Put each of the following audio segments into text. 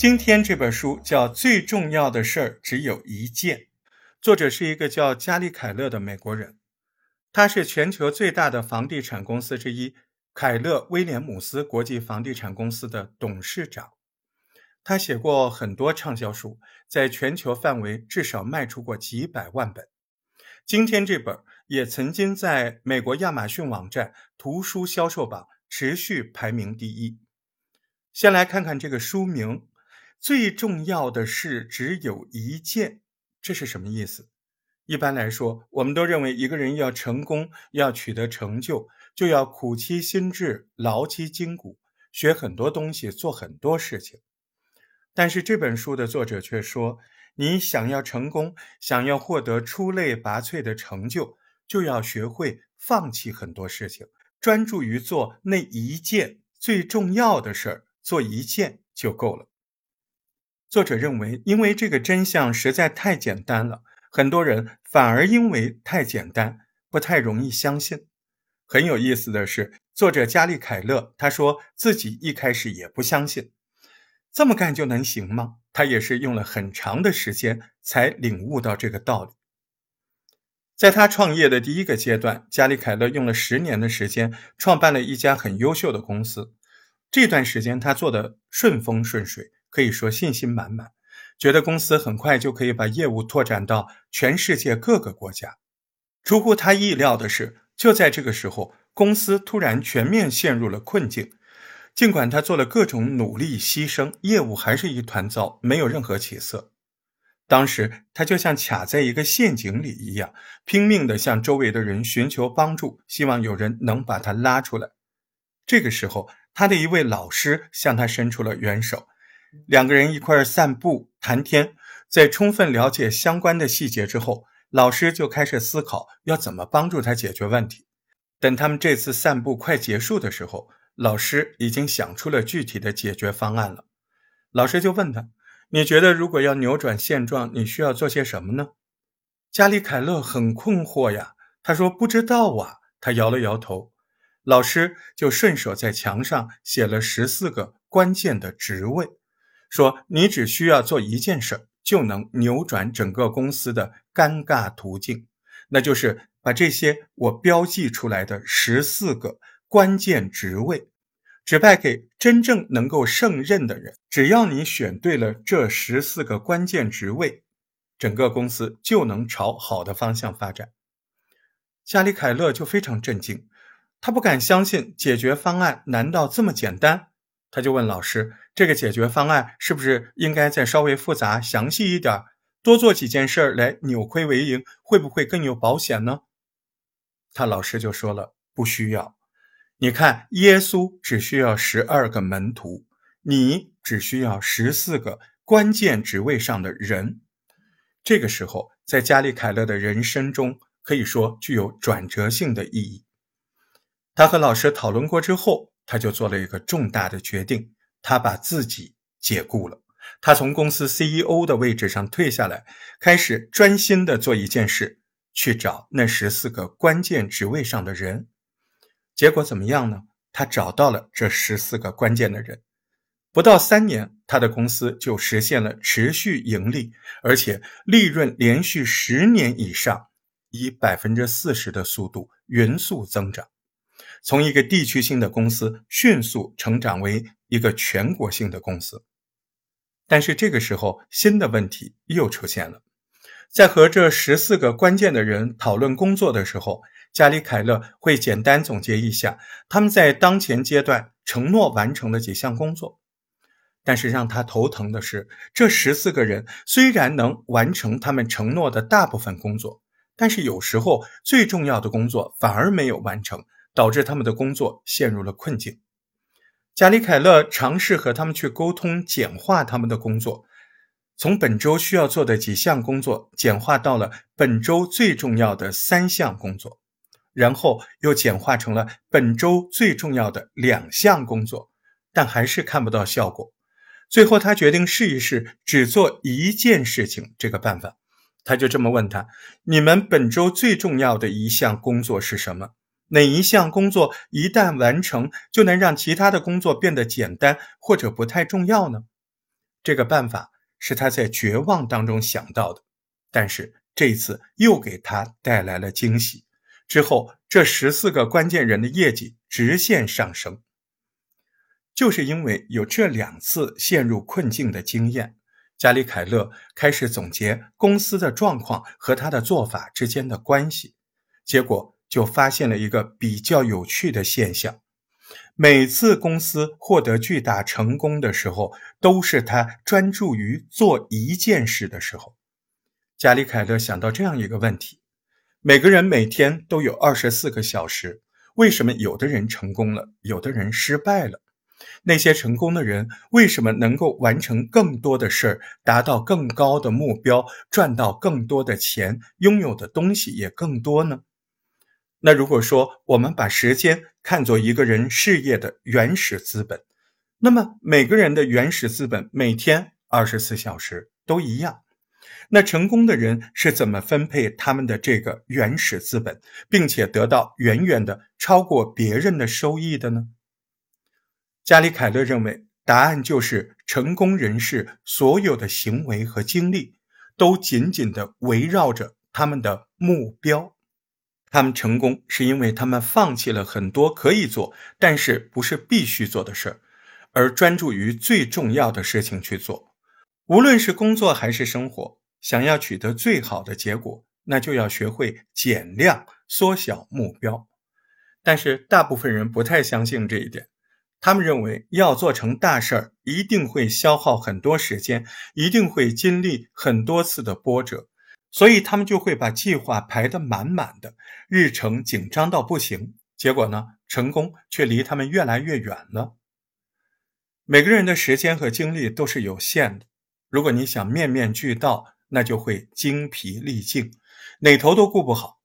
今天这本书叫《最重要的事儿只有一件》，作者是一个叫加里·凯勒的美国人，他是全球最大的房地产公司之一凯勒威廉姆斯国际房地产公司的董事长。他写过很多畅销书，在全球范围至少卖出过几百万本。今天这本也曾经在美国亚马逊网站图书销售榜持续排名第一。先来看看这个书名。最重要的事只有一件，这是什么意思？一般来说，我们都认为一个人要成功、要取得成就，就要苦其心志、劳其筋骨，学很多东西，做很多事情。但是这本书的作者却说，你想要成功，想要获得出类拔萃的成就，就要学会放弃很多事情，专注于做那一件最重要的事儿，做一件就够了。作者认为，因为这个真相实在太简单了，很多人反而因为太简单，不太容易相信。很有意思的是，作者加利·凯勒他说自己一开始也不相信，这么干就能行吗？他也是用了很长的时间才领悟到这个道理。在他创业的第一个阶段，加利·凯勒用了十年的时间创办了一家很优秀的公司，这段时间他做的顺风顺水。可以说信心满满，觉得公司很快就可以把业务拓展到全世界各个国家。出乎他意料的是，就在这个时候，公司突然全面陷入了困境。尽管他做了各种努力牺牲，业务还是一团糟，没有任何起色。当时他就像卡在一个陷阱里一样，拼命地向周围的人寻求帮助，希望有人能把他拉出来。这个时候，他的一位老师向他伸出了援手。两个人一块散步谈天，在充分了解相关的细节之后，老师就开始思考要怎么帮助他解决问题。等他们这次散步快结束的时候，老师已经想出了具体的解决方案了。老师就问他：“你觉得如果要扭转现状，你需要做些什么呢？”加里·凯勒很困惑呀，他说：“不知道啊。”他摇了摇头。老师就顺手在墙上写了十四个关键的职位。说你只需要做一件事，就能扭转整个公司的尴尬途径，那就是把这些我标记出来的十四个关键职位指派给真正能够胜任的人。只要你选对了这十四个关键职位，整个公司就能朝好的方向发展。加里·凯勒就非常震惊，他不敢相信解决方案难道这么简单？他就问老师：“这个解决方案是不是应该再稍微复杂、详细一点？多做几件事儿来扭亏为盈，会不会更有保险呢？”他老师就说了：“不需要。你看，耶稣只需要十二个门徒，你只需要十四个关键职位上的人。这个时候，在加利·凯勒的人生中，可以说具有转折性的意义。他和老师讨论过之后。”他就做了一个重大的决定，他把自己解雇了，他从公司 CEO 的位置上退下来，开始专心的做一件事，去找那十四个关键职位上的人。结果怎么样呢？他找到了这十四个关键的人，不到三年，他的公司就实现了持续盈利，而且利润连续十年以上以百分之四十的速度匀速增长。从一个地区性的公司迅速成长为一个全国性的公司，但是这个时候新的问题又出现了。在和这十四个关键的人讨论工作的时候，加里·凯勒会简单总结一下他们在当前阶段承诺完成的几项工作。但是让他头疼的是，这十四个人虽然能完成他们承诺的大部分工作，但是有时候最重要的工作反而没有完成。导致他们的工作陷入了困境。加里·凯勒尝试和他们去沟通，简化他们的工作，从本周需要做的几项工作简化到了本周最重要的三项工作，然后又简化成了本周最重要的两项工作，但还是看不到效果。最后，他决定试一试只做一件事情这个办法。他就这么问他：“你们本周最重要的一项工作是什么？”哪一项工作一旦完成，就能让其他的工作变得简单或者不太重要呢？这个办法是他在绝望当中想到的，但是这次又给他带来了惊喜。之后，这十四个关键人的业绩直线上升，就是因为有这两次陷入困境的经验，加里凯勒开始总结公司的状况和他的做法之间的关系，结果就发现了一个比较有趣的现象：每次公司获得巨大成功的时候，都是他专注于做一件事的时候。加里凯勒想到这样一个问题。每个人每天都有二十四个小时，为什么有的人成功了，有的人失败了？那些成功的人为什么能够完成更多的事儿，达到更高的目标，赚到更多的钱，拥有的东西也更多呢？那如果说我们把时间看作一个人事业的原始资本，那么每个人的原始资本每天二十四小时都一样。那成功的人是怎么分配他们的这个原始资本，并且得到远远的超过别人的收益的呢？加里凯勒认为，答案就是成功人士所有的行为和经历都紧紧的围绕着他们的目标。他们成功是因为他们放弃了很多可以做但是不是必须做的事儿，而专注于最重要的事情去做，无论是工作还是生活。想要取得最好的结果，那就要学会减量、缩小目标。但是大部分人不太相信这一点，他们认为要做成大事儿，一定会消耗很多时间，一定会经历很多次的波折，所以他们就会把计划排得满满的，日程紧张到不行。结果呢，成功却离他们越来越远了。每个人的时间和精力都是有限的，如果你想面面俱到，那就会精疲力尽，哪头都顾不好。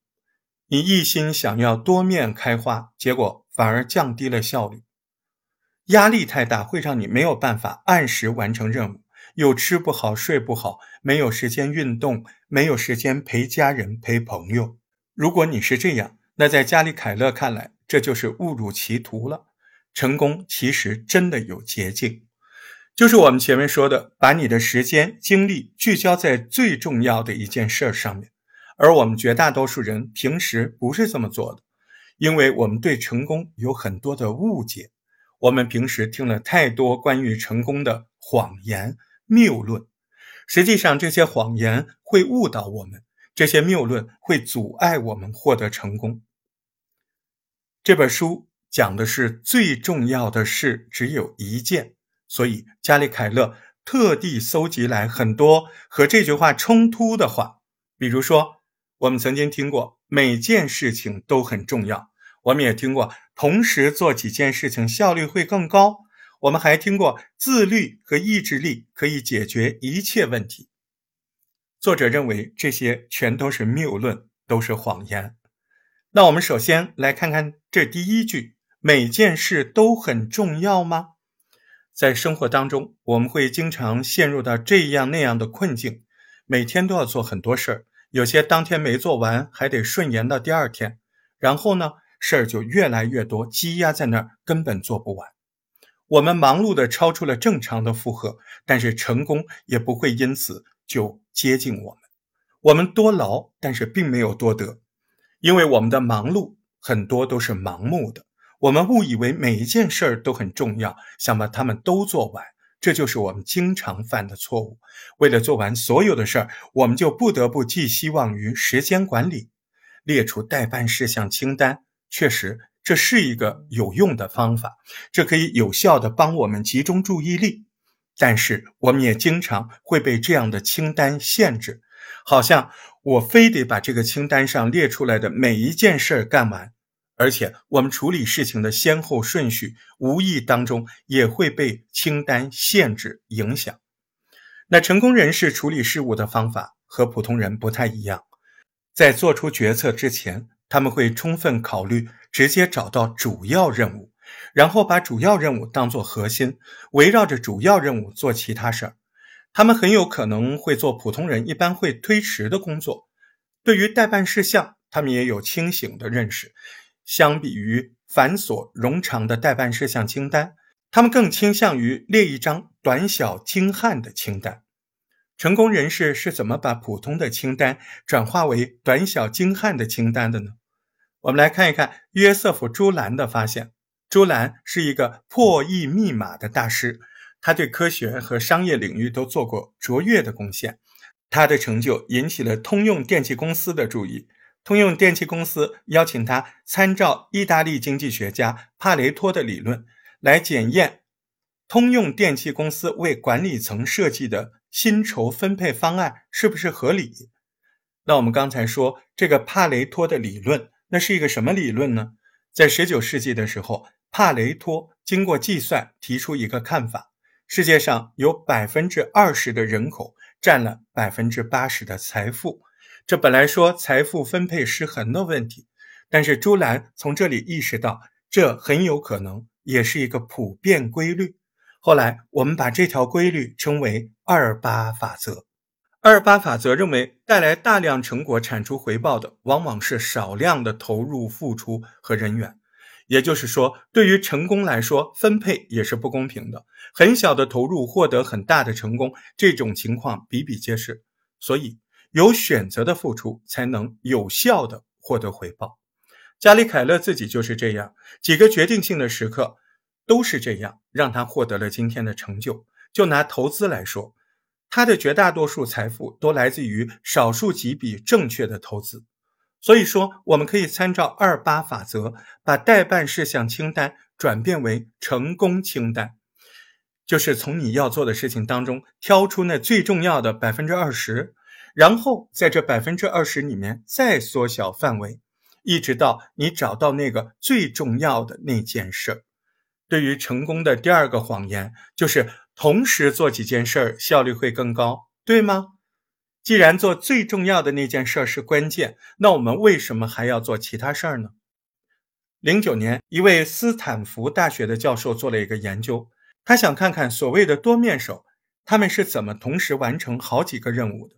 你一心想要多面开花，结果反而降低了效率。压力太大，会让你没有办法按时完成任务，又吃不好睡不好，没有时间运动，没有时间陪家人陪朋友。如果你是这样，那在加里凯勒看来，这就是误入歧途了。成功其实真的有捷径。就是我们前面说的，把你的时间精力聚焦在最重要的一件事上面，而我们绝大多数人平时不是这么做的，因为我们对成功有很多的误解，我们平时听了太多关于成功的谎言谬论，实际上这些谎言会误导我们，这些谬论会阻碍我们获得成功。这本书讲的是最重要的事只有一件。所以，加里凯勒特地搜集来很多和这句话冲突的话，比如说，我们曾经听过每件事情都很重要，我们也听过同时做几件事情效率会更高，我们还听过自律和意志力可以解决一切问题。作者认为这些全都是谬论，都是谎言。那我们首先来看看这第一句：每件事都很重要吗？在生活当中，我们会经常陷入到这样那样的困境，每天都要做很多事儿，有些当天没做完，还得顺延到第二天，然后呢，事儿就越来越多，积压在那儿，根本做不完。我们忙碌的超出了正常的负荷，但是成功也不会因此就接近我们。我们多劳，但是并没有多得，因为我们的忙碌很多都是盲目的。我们误以为每一件事儿都很重要，想把它们都做完，这就是我们经常犯的错误。为了做完所有的事儿，我们就不得不寄希望于时间管理，列出待办事项清单。确实，这是一个有用的方法，这可以有效的帮我们集中注意力。但是，我们也经常会被这样的清单限制，好像我非得把这个清单上列出来的每一件事儿干完。而且，我们处理事情的先后顺序，无意当中也会被清单限制影响。那成功人士处理事务的方法和普通人不太一样，在做出决策之前，他们会充分考虑，直接找到主要任务，然后把主要任务当作核心，围绕着主要任务做其他事儿。他们很有可能会做普通人一般会推迟的工作。对于待办事项，他们也有清醒的认识。相比于繁琐冗长的待办事项清单，他们更倾向于列一张短小精悍的清单。成功人士是怎么把普通的清单转化为短小精悍的清单的呢？我们来看一看约瑟夫·朱兰的发现。朱兰是一个破译密码的大师，他对科学和商业领域都做过卓越的贡献。他的成就引起了通用电气公司的注意。通用电气公司邀请他参照意大利经济学家帕雷托的理论，来检验通用电气公司为管理层设计的薪酬分配方案是不是合理。那我们刚才说这个帕雷托的理论，那是一个什么理论呢？在19世纪的时候，帕雷托经过计算提出一个看法：世界上有百分之二十的人口占了百分之八十的财富。这本来说财富分配失衡的问题，但是朱兰从这里意识到，这很有可能也是一个普遍规律。后来我们把这条规律称为二八法则。二八法则认为，带来大量成果产出回报的，往往是少量的投入付出和人员。也就是说，对于成功来说，分配也是不公平的。很小的投入获得很大的成功，这种情况比比皆是。所以。有选择的付出，才能有效的获得回报。加里凯勒自己就是这样，几个决定性的时刻都是这样，让他获得了今天的成就。就拿投资来说，他的绝大多数财富都来自于少数几笔正确的投资。所以说，我们可以参照二八法则，把待办事项清单转变为成功清单，就是从你要做的事情当中挑出那最重要的百分之二十。然后在这百分之二十里面再缩小范围，一直到你找到那个最重要的那件事儿。对于成功的第二个谎言就是同时做几件事儿效率会更高，对吗？既然做最重要的那件事儿是关键，那我们为什么还要做其他事儿呢？零九年，一位斯坦福大学的教授做了一个研究，他想看看所谓的多面手，他们是怎么同时完成好几个任务的。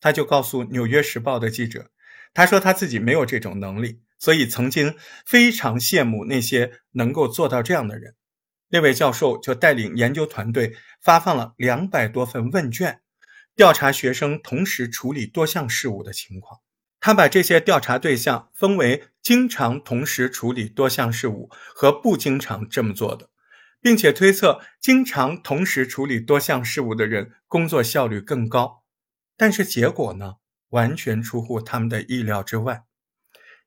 他就告诉《纽约时报》的记者，他说他自己没有这种能力，所以曾经非常羡慕那些能够做到这样的人。那位教授就带领研究团队发放了两百多份问卷，调查学生同时处理多项事务的情况。他把这些调查对象分为经常同时处理多项事务和不经常这么做的，并且推测经常同时处理多项事务的人工作效率更高。但是结果呢，完全出乎他们的意料之外。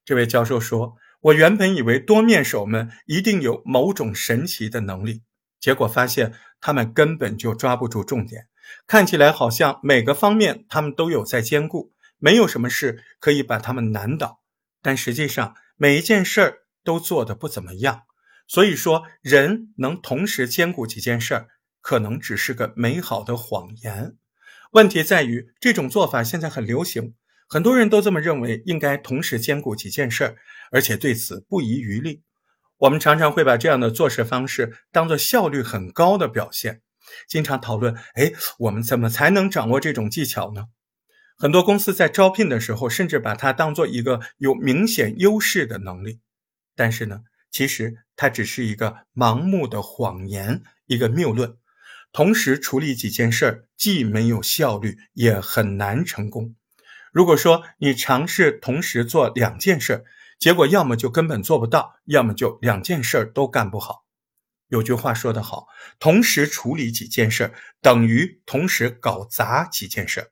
这位教授说：“我原本以为多面手们一定有某种神奇的能力，结果发现他们根本就抓不住重点。看起来好像每个方面他们都有在兼顾，没有什么事可以把他们难倒。但实际上每一件事儿都做得不怎么样。所以说，人能同时兼顾几件事儿，可能只是个美好的谎言。”问题在于，这种做法现在很流行，很多人都这么认为，应该同时兼顾几件事儿，而且对此不遗余力。我们常常会把这样的做事方式当做效率很高的表现，经常讨论：哎，我们怎么才能掌握这种技巧呢？很多公司在招聘的时候，甚至把它当做一个有明显优势的能力。但是呢，其实它只是一个盲目的谎言，一个谬论。同时处理几件事儿，既没有效率，也很难成功。如果说你尝试同时做两件事，结果要么就根本做不到，要么就两件事都干不好。有句话说得好，同时处理几件事，等于同时搞砸几件事。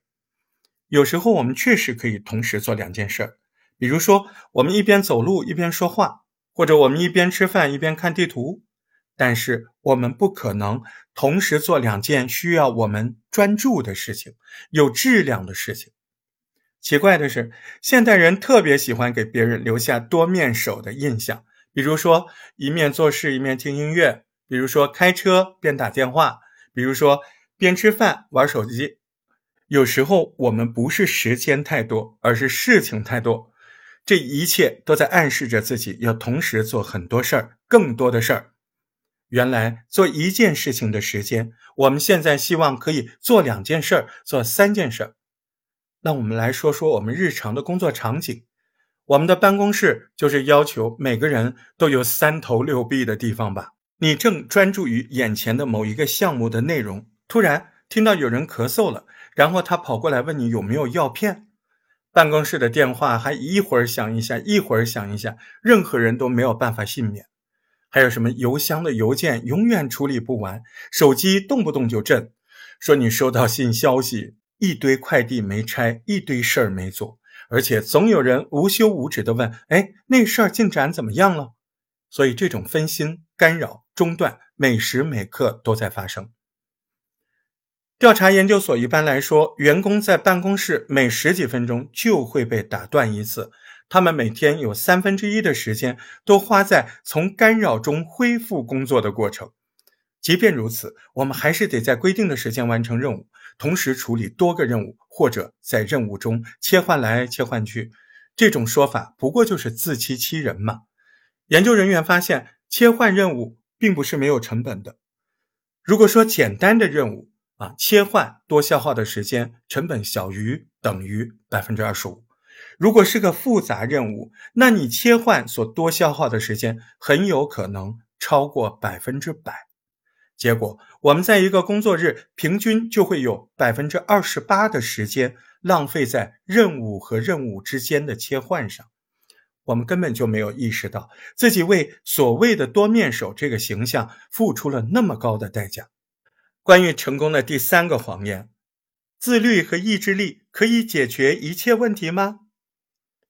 有时候我们确实可以同时做两件事，比如说我们一边走路一边说话，或者我们一边吃饭一边看地图。但是我们不可能同时做两件需要我们专注的事情，有质量的事情。奇怪的是，现代人特别喜欢给别人留下多面手的印象，比如说一面做事一面听音乐，比如说开车边打电话，比如说边吃饭玩手机。有时候我们不是时间太多，而是事情太多。这一切都在暗示着自己要同时做很多事儿，更多的事儿。原来做一件事情的时间，我们现在希望可以做两件事儿，做三件事儿。那我们来说说我们日常的工作场景。我们的办公室就是要求每个人都有三头六臂的地方吧？你正专注于眼前的某一个项目的内容，突然听到有人咳嗽了，然后他跑过来问你有没有药片。办公室的电话还一会儿响一下，一会儿响一下，任何人都没有办法幸免。还有什么邮箱的邮件永远处理不完，手机动不动就震，说你收到新消息，一堆快递没拆，一堆事儿没做，而且总有人无休无止的问：“哎，那事儿进展怎么样了？”所以这种分心、干扰、中断，每时每刻都在发生。调查研究所一般来说，员工在办公室每十几分钟就会被打断一次，他们每天有三分之一的时间都花在从干扰中恢复工作的过程。即便如此，我们还是得在规定的时间完成任务，同时处理多个任务，或者在任务中切换来切换去。这种说法不过就是自欺欺人嘛。研究人员发现，切换任务并不是没有成本的。如果说简单的任务啊，切换多消耗的时间成本小于等于百分之二十五。如果是个复杂任务，那你切换所多消耗的时间很有可能超过百分之百。结果，我们在一个工作日平均就会有百分之二十八的时间浪费在任务和任务之间的切换上。我们根本就没有意识到自己为所谓的多面手这个形象付出了那么高的代价。关于成功的第三个谎言：自律和意志力可以解决一切问题吗？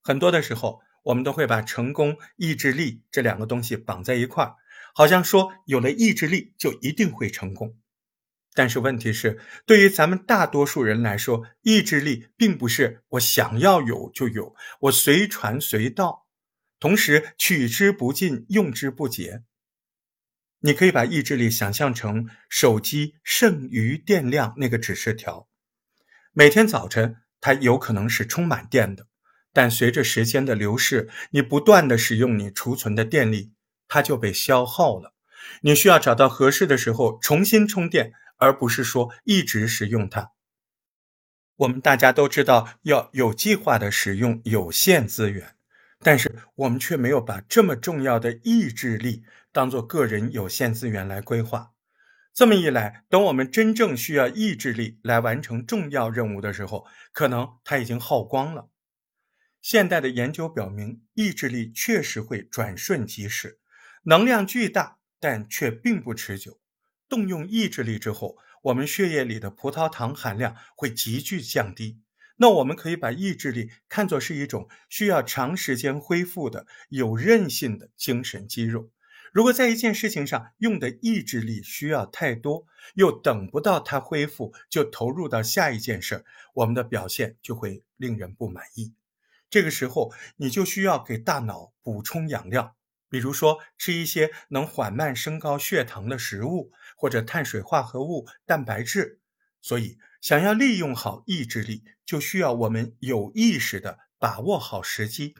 很多的时候，我们都会把成功、意志力这两个东西绑在一块儿，好像说有了意志力就一定会成功。但是问题是，对于咱们大多数人来说，意志力并不是我想要有就有，我随传随到。同时取之不尽，用之不竭。你可以把意志力想象成手机剩余电量那个指示条，每天早晨它有可能是充满电的，但随着时间的流逝，你不断的使用你储存的电力，它就被消耗了。你需要找到合适的时候重新充电，而不是说一直使用它。我们大家都知道要有计划的使用有限资源。但是我们却没有把这么重要的意志力当做个人有限资源来规划。这么一来，等我们真正需要意志力来完成重要任务的时候，可能它已经耗光了。现代的研究表明，意志力确实会转瞬即逝，能量巨大，但却并不持久。动用意志力之后，我们血液里的葡萄糖含量会急剧降低。那我们可以把意志力看作是一种需要长时间恢复的有韧性的精神肌肉。如果在一件事情上用的意志力需要太多，又等不到它恢复就投入到下一件事儿，我们的表现就会令人不满意。这个时候，你就需要给大脑补充养料，比如说吃一些能缓慢升高血糖的食物，或者碳水化合物、蛋白质。所以，想要利用好意志力，就需要我们有意识的把握好时机，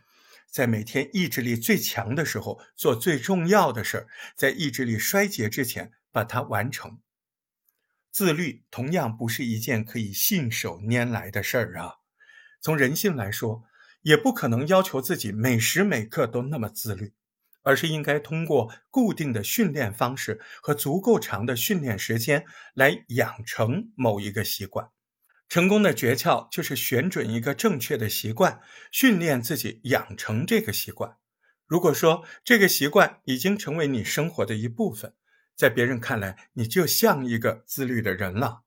在每天意志力最强的时候做最重要的事儿，在意志力衰竭之前把它完成。自律同样不是一件可以信手拈来的事儿啊！从人性来说，也不可能要求自己每时每刻都那么自律。而是应该通过固定的训练方式和足够长的训练时间来养成某一个习惯。成功的诀窍就是选准一个正确的习惯，训练自己养成这个习惯。如果说这个习惯已经成为你生活的一部分，在别人看来你就像一个自律的人了。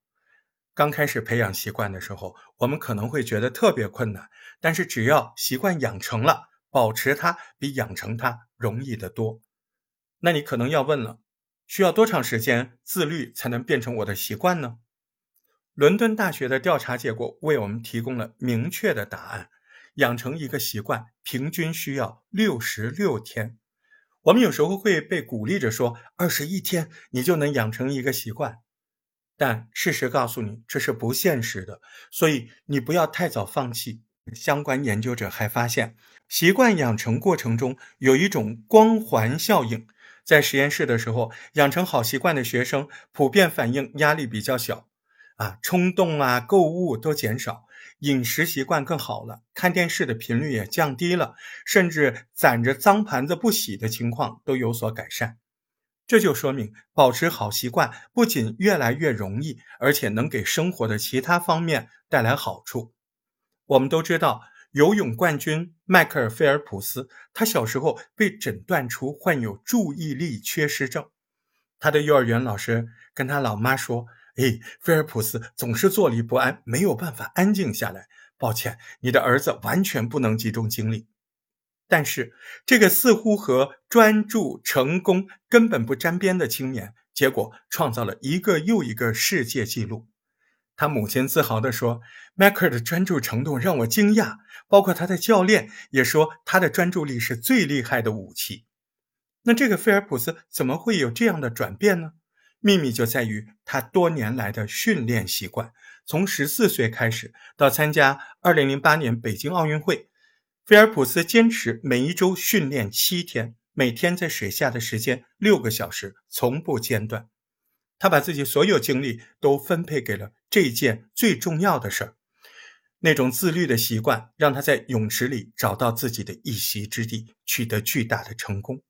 刚开始培养习惯的时候，我们可能会觉得特别困难，但是只要习惯养成了。保持它比养成它容易得多。那你可能要问了，需要多长时间自律才能变成我的习惯呢？伦敦大学的调查结果为我们提供了明确的答案：养成一个习惯平均需要六十六天。我们有时候会被鼓励着说，二十一天你就能养成一个习惯，但事实告诉你这是不现实的，所以你不要太早放弃。相关研究者还发现，习惯养成过程中有一种光环效应。在实验室的时候，养成好习惯的学生普遍反映压力比较小，啊，冲动啊、购物都减少，饮食习惯更好了，看电视的频率也降低了，甚至攒着脏盘子不洗的情况都有所改善。这就说明保持好习惯不仅越来越容易，而且能给生活的其他方面带来好处。我们都知道，游泳冠军迈克尔·菲尔普斯，他小时候被诊断出患有注意力缺失症。他的幼儿园老师跟他老妈说：“哎，菲尔普斯总是坐立不安，没有办法安静下来。抱歉，你的儿子完全不能集中精力。”但是，这个似乎和专注、成功根本不沾边的青年，结果创造了一个又一个世界纪录。他母亲自豪地说：“迈克尔的专注程度让我惊讶，包括他的教练也说他的专注力是最厉害的武器。”那这个菲尔普斯怎么会有这样的转变呢？秘密就在于他多年来的训练习惯。从十四岁开始到参加二零零八年北京奥运会，菲尔普斯坚持每一周训练七天，每天在水下的时间六个小时，从不间断。他把自己所有精力都分配给了这件最重要的事儿。那种自律的习惯让他在泳池里找到自己的一席之地，取得巨大的成功。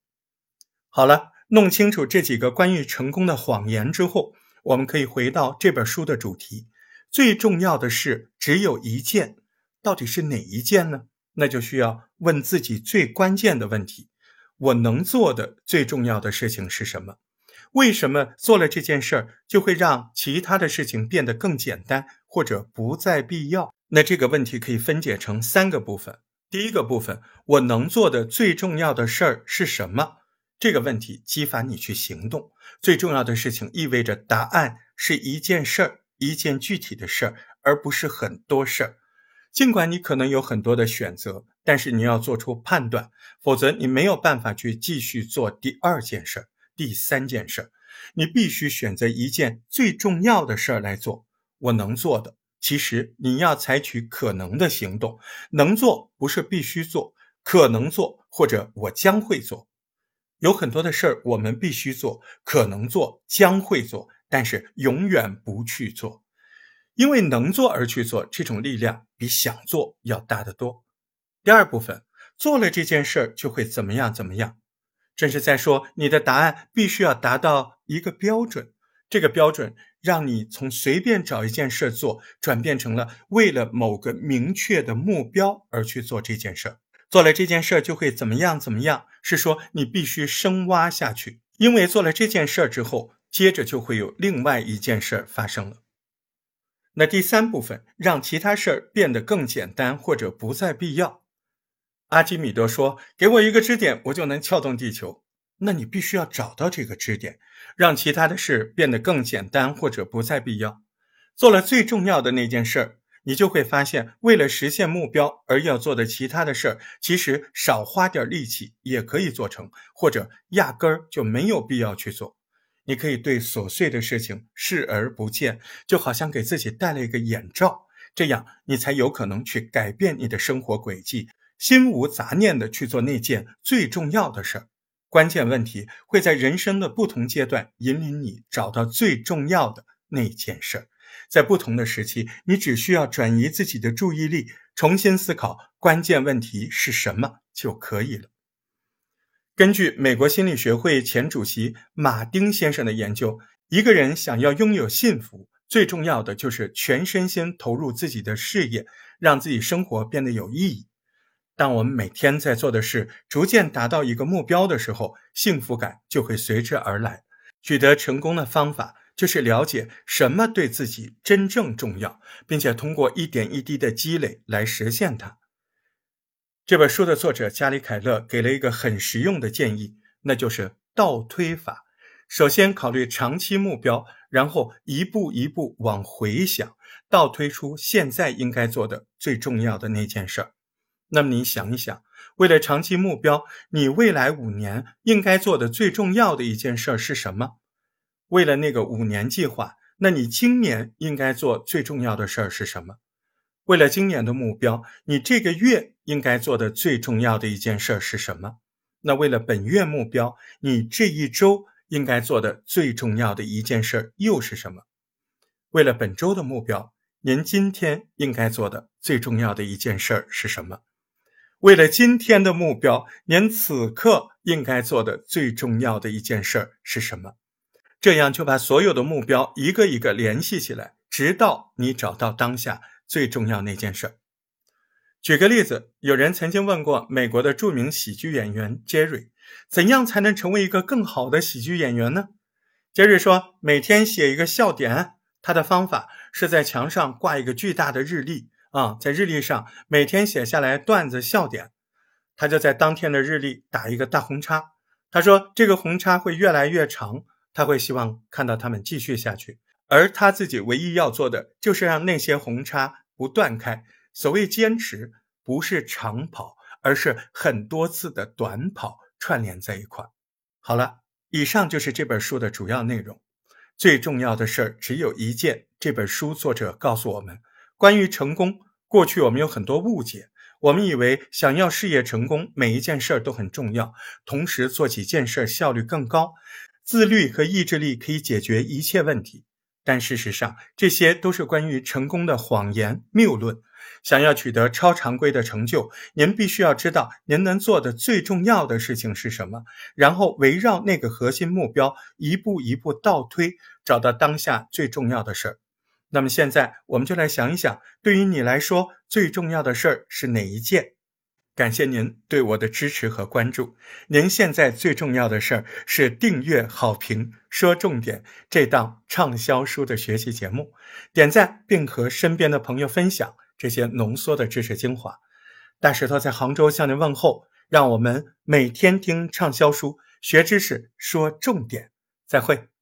好了，弄清楚这几个关于成功的谎言之后，我们可以回到这本书的主题：最重要的事只有一件，到底是哪一件呢？那就需要问自己最关键的问题：我能做的最重要的事情是什么？为什么做了这件事儿就会让其他的事情变得更简单或者不再必要？那这个问题可以分解成三个部分。第一个部分，我能做的最重要的事儿是什么？这个问题激发你去行动。最重要的事情意味着答案是一件事儿，一件具体的事儿，而不是很多事儿。尽管你可能有很多的选择，但是你要做出判断，否则你没有办法去继续做第二件事儿、第三件事。你必须选择一件最重要的事儿来做。我能做的，其实你要采取可能的行动。能做不是必须做，可能做或者我将会做。有很多的事儿我们必须做，可能做，将会做，但是永远不去做，因为能做而去做这种力量比想做要大得多。第二部分，做了这件事儿就会怎么样怎么样，这是在说你的答案必须要达到一个标准，这个标准让你从随便找一件事做，转变成了为了某个明确的目标而去做这件事儿。做了这件事儿就会怎么样怎么样？是说你必须深挖下去，因为做了这件事儿之后，接着就会有另外一件事儿发生了。那第三部分，让其他事儿变得更简单或者不再必要。阿基米德说：“给我一个支点，我就能撬动地球。”那你必须要找到这个支点，让其他的事变得更简单或者不再必要。做了最重要的那件事儿。你就会发现，为了实现目标而要做的其他的事儿，其实少花点力气也可以做成，或者压根儿就没有必要去做。你可以对琐碎的事情视而不见，就好像给自己戴了一个眼罩，这样你才有可能去改变你的生活轨迹，心无杂念的去做那件最重要的事儿。关键问题会在人生的不同阶段引领你找到最重要的那件事儿。在不同的时期，你只需要转移自己的注意力，重新思考关键问题是什么就可以了。根据美国心理学会前主席马丁先生的研究，一个人想要拥有幸福，最重要的就是全身心投入自己的事业，让自己生活变得有意义。当我们每天在做的事逐渐达到一个目标的时候，幸福感就会随之而来。取得成功的方法。就是了解什么对自己真正重要，并且通过一点一滴的积累来实现它。这本书的作者加里凯勒给了一个很实用的建议，那就是倒推法。首先考虑长期目标，然后一步一步往回想，倒推出现在应该做的最重要的那件事儿。那么你想一想，为了长期目标，你未来五年应该做的最重要的一件事儿是什么？为了那个五年计划，那你今年应该做最重要的事儿是什么？为了今年的目标，你这个月应该做的最重要的一件事儿是什么？那为了本月目标，你这一周应该做的最重要的一件事儿又是什么？为了本周的目标，您今天应该做的最重要的一件事儿是什么？为了今天的目标，您此刻应该做的最重要的一件事儿是什么？这样就把所有的目标一个一个联系起来，直到你找到当下最重要那件事儿。举个例子，有人曾经问过美国的著名喜剧演员 Jerry，怎样才能成为一个更好的喜剧演员呢？Jerry 说，每天写一个笑点。他的方法是在墙上挂一个巨大的日历啊，在日历上每天写下来段子笑点。他就在当天的日历打一个大红叉。他说，这个红叉会越来越长，他会希望看到他们继续下去。而他自己唯一要做的就是让那些红叉不断开。所谓坚持，不是长跑，而是很多次的短跑串联在一块。好了，以上就是这本书的主要内容。最重要的事儿只有一件。这本书作者告诉我们，关于成功，过去我们有很多误解。我们以为想要事业成功，每一件事儿都很重要，同时做几件事效率更高。自律和意志力可以解决一切问题。但事实上，这些都是关于成功的谎言谬论。想要取得超常规的成就，您必须要知道您能做的最重要的事情是什么，然后围绕那个核心目标一步一步倒推，找到当下最重要的事儿。那么现在，我们就来想一想，对于你来说最重要的事儿是哪一件？感谢您对我的支持和关注。您现在最重要的事儿是订阅、好评、说重点这档畅销书的学习节目，点赞并和身边的朋友分享这些浓缩的知识精华。大石头在杭州向您问候，让我们每天听畅销书，学知识，说重点。再会。